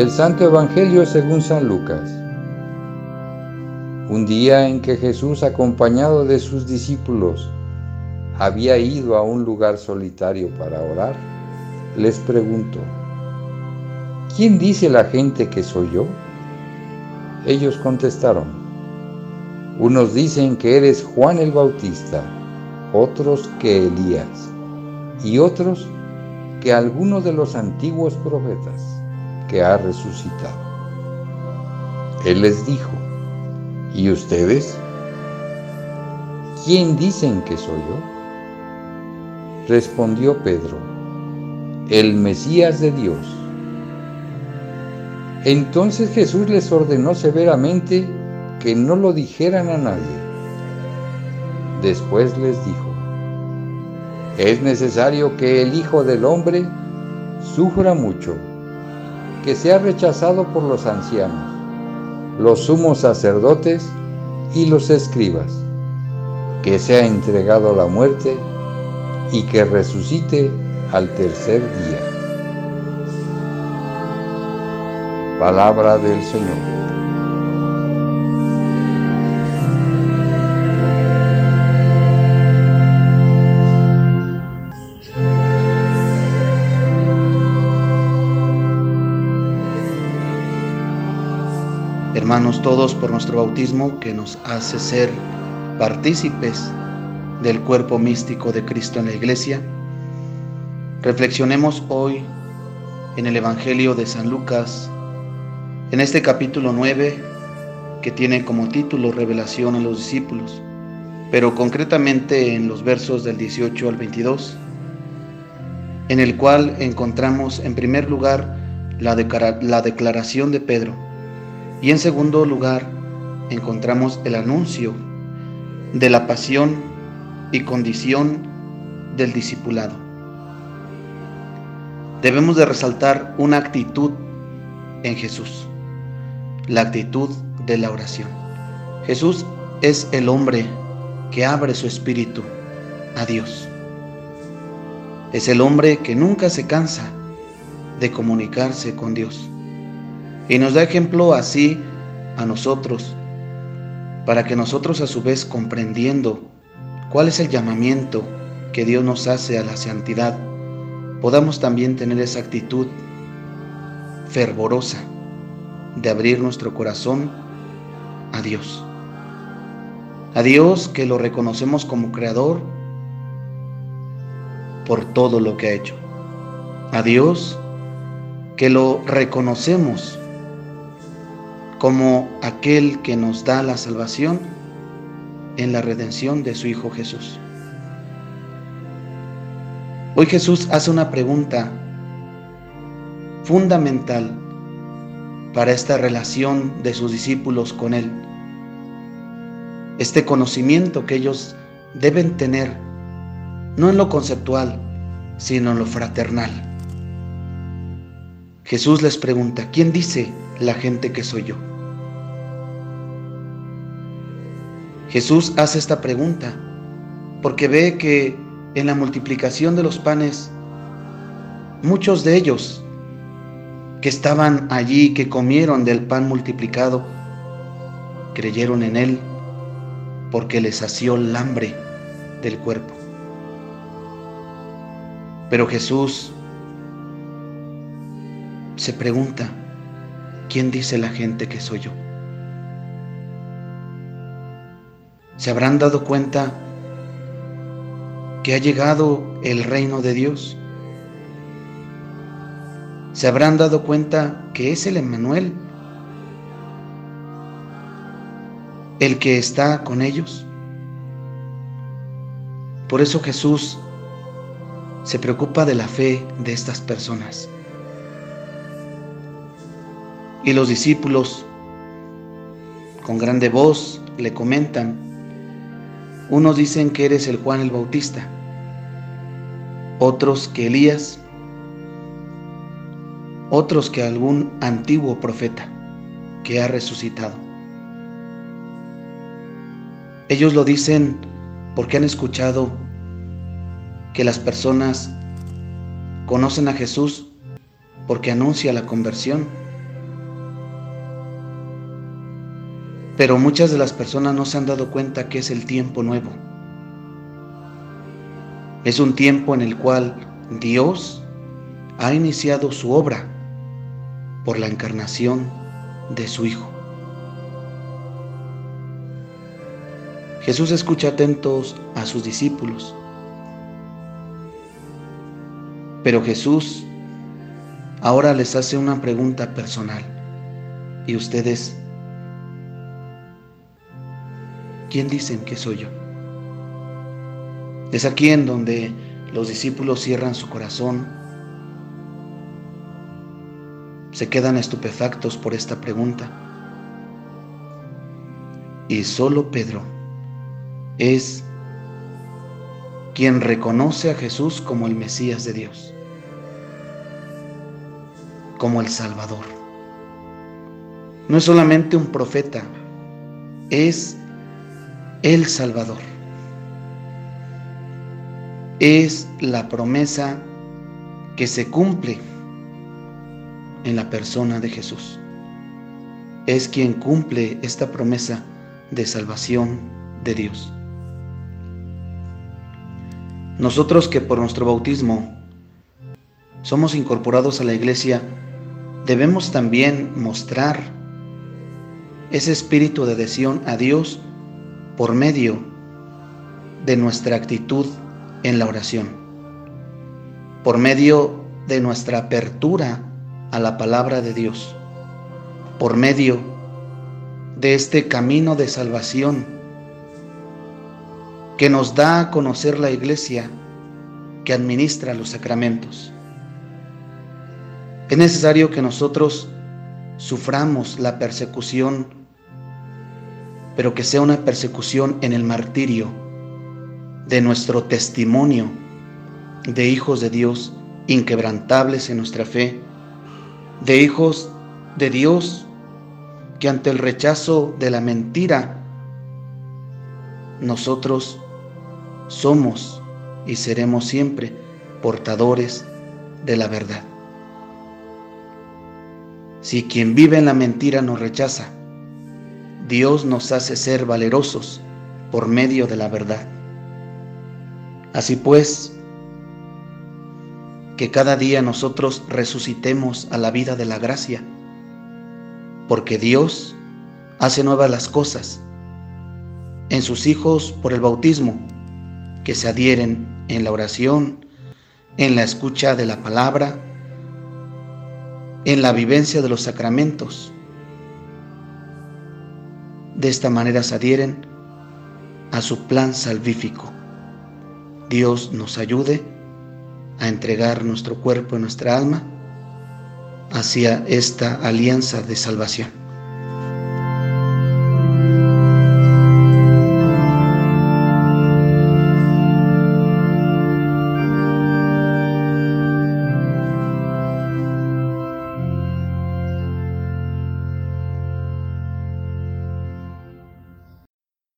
Del Santo Evangelio según San Lucas. Un día en que Jesús, acompañado de sus discípulos, había ido a un lugar solitario para orar, les preguntó, ¿quién dice la gente que soy yo? Ellos contestaron, unos dicen que eres Juan el Bautista, otros que Elías, y otros que alguno de los antiguos profetas que ha resucitado. Él les dijo, ¿y ustedes? ¿Quién dicen que soy yo? Respondió Pedro, el Mesías de Dios. Entonces Jesús les ordenó severamente que no lo dijeran a nadie. Después les dijo, es necesario que el Hijo del Hombre sufra mucho, que sea rechazado por los ancianos, los sumos sacerdotes y los escribas, que sea entregado a la muerte y que resucite al tercer día. Palabra del Señor. Hermanos todos por nuestro bautismo que nos hace ser partícipes del cuerpo místico de Cristo en la iglesia, reflexionemos hoy en el Evangelio de San Lucas, en este capítulo 9 que tiene como título Revelación a los discípulos, pero concretamente en los versos del 18 al 22, en el cual encontramos en primer lugar la, la declaración de Pedro y en segundo lugar encontramos el anuncio de la pasión y condición del discipulado. Debemos de resaltar una actitud en Jesús, la actitud de la oración. Jesús es el hombre que abre su espíritu a Dios. Es el hombre que nunca se cansa de comunicarse con Dios. Y nos da ejemplo así a nosotros, para que nosotros a su vez comprendiendo cuál es el llamamiento que Dios nos hace a la santidad, podamos también tener esa actitud fervorosa de abrir nuestro corazón a Dios. A Dios que lo reconocemos como creador por todo lo que ha hecho. A Dios que lo reconocemos como aquel que nos da la salvación en la redención de su Hijo Jesús. Hoy Jesús hace una pregunta fundamental para esta relación de sus discípulos con Él. Este conocimiento que ellos deben tener, no en lo conceptual, sino en lo fraternal. Jesús les pregunta, ¿quién dice la gente que soy yo? Jesús hace esta pregunta porque ve que en la multiplicación de los panes, muchos de ellos que estaban allí, que comieron del pan multiplicado, creyeron en Él porque les sació el hambre del cuerpo. Pero Jesús se pregunta, ¿quién dice la gente que soy yo? ¿Se habrán dado cuenta que ha llegado el reino de Dios? ¿Se habrán dado cuenta que es el Emmanuel el que está con ellos? Por eso Jesús se preocupa de la fe de estas personas. Y los discípulos, con grande voz, le comentan, unos dicen que eres el Juan el Bautista, otros que Elías, otros que algún antiguo profeta que ha resucitado. Ellos lo dicen porque han escuchado que las personas conocen a Jesús porque anuncia la conversión Pero muchas de las personas no se han dado cuenta que es el tiempo nuevo. Es un tiempo en el cual Dios ha iniciado su obra por la encarnación de su Hijo. Jesús escucha atentos a sus discípulos, pero Jesús ahora les hace una pregunta personal. ¿Y ustedes quién dicen que soy yo? Es aquí en donde los discípulos cierran su corazón, se quedan estupefactos por esta pregunta. Y solo Pedro es quien reconoce a Jesús como el Mesías de Dios, como el Salvador. No es solamente un profeta, es el Salvador. Es la promesa que se cumple en la persona de Jesús. Es quien cumple esta promesa de salvación de Dios. Nosotros que por nuestro bautismo somos incorporados a la iglesia, debemos también mostrar ese espíritu de adhesión a Dios por medio de nuestra actitud en la oración, por medio de nuestra apertura a la palabra de Dios, por medio de este camino de salvación que nos da a conocer la iglesia que administra los sacramentos. Es necesario que nosotros suframos la persecución, pero que sea una persecución en el martirio de nuestro testimonio de hijos de Dios inquebrantables en nuestra fe, de hijos de Dios que ante el rechazo de la mentira nosotros somos y seremos siempre portadores de la verdad. Si quien vive en la mentira nos rechaza, Dios nos hace ser valerosos por medio de la verdad. Así pues, que cada día nosotros resucitemos a la vida de la gracia, porque Dios hace nuevas las cosas en sus hijos por el bautismo, que se adhieren en la oración, en la escucha de la palabra, en la vivencia de los sacramentos. De esta manera se adhieren a su plan salvífico. Dios nos ayude a entregar nuestro cuerpo y nuestra alma hacia esta alianza de salvación.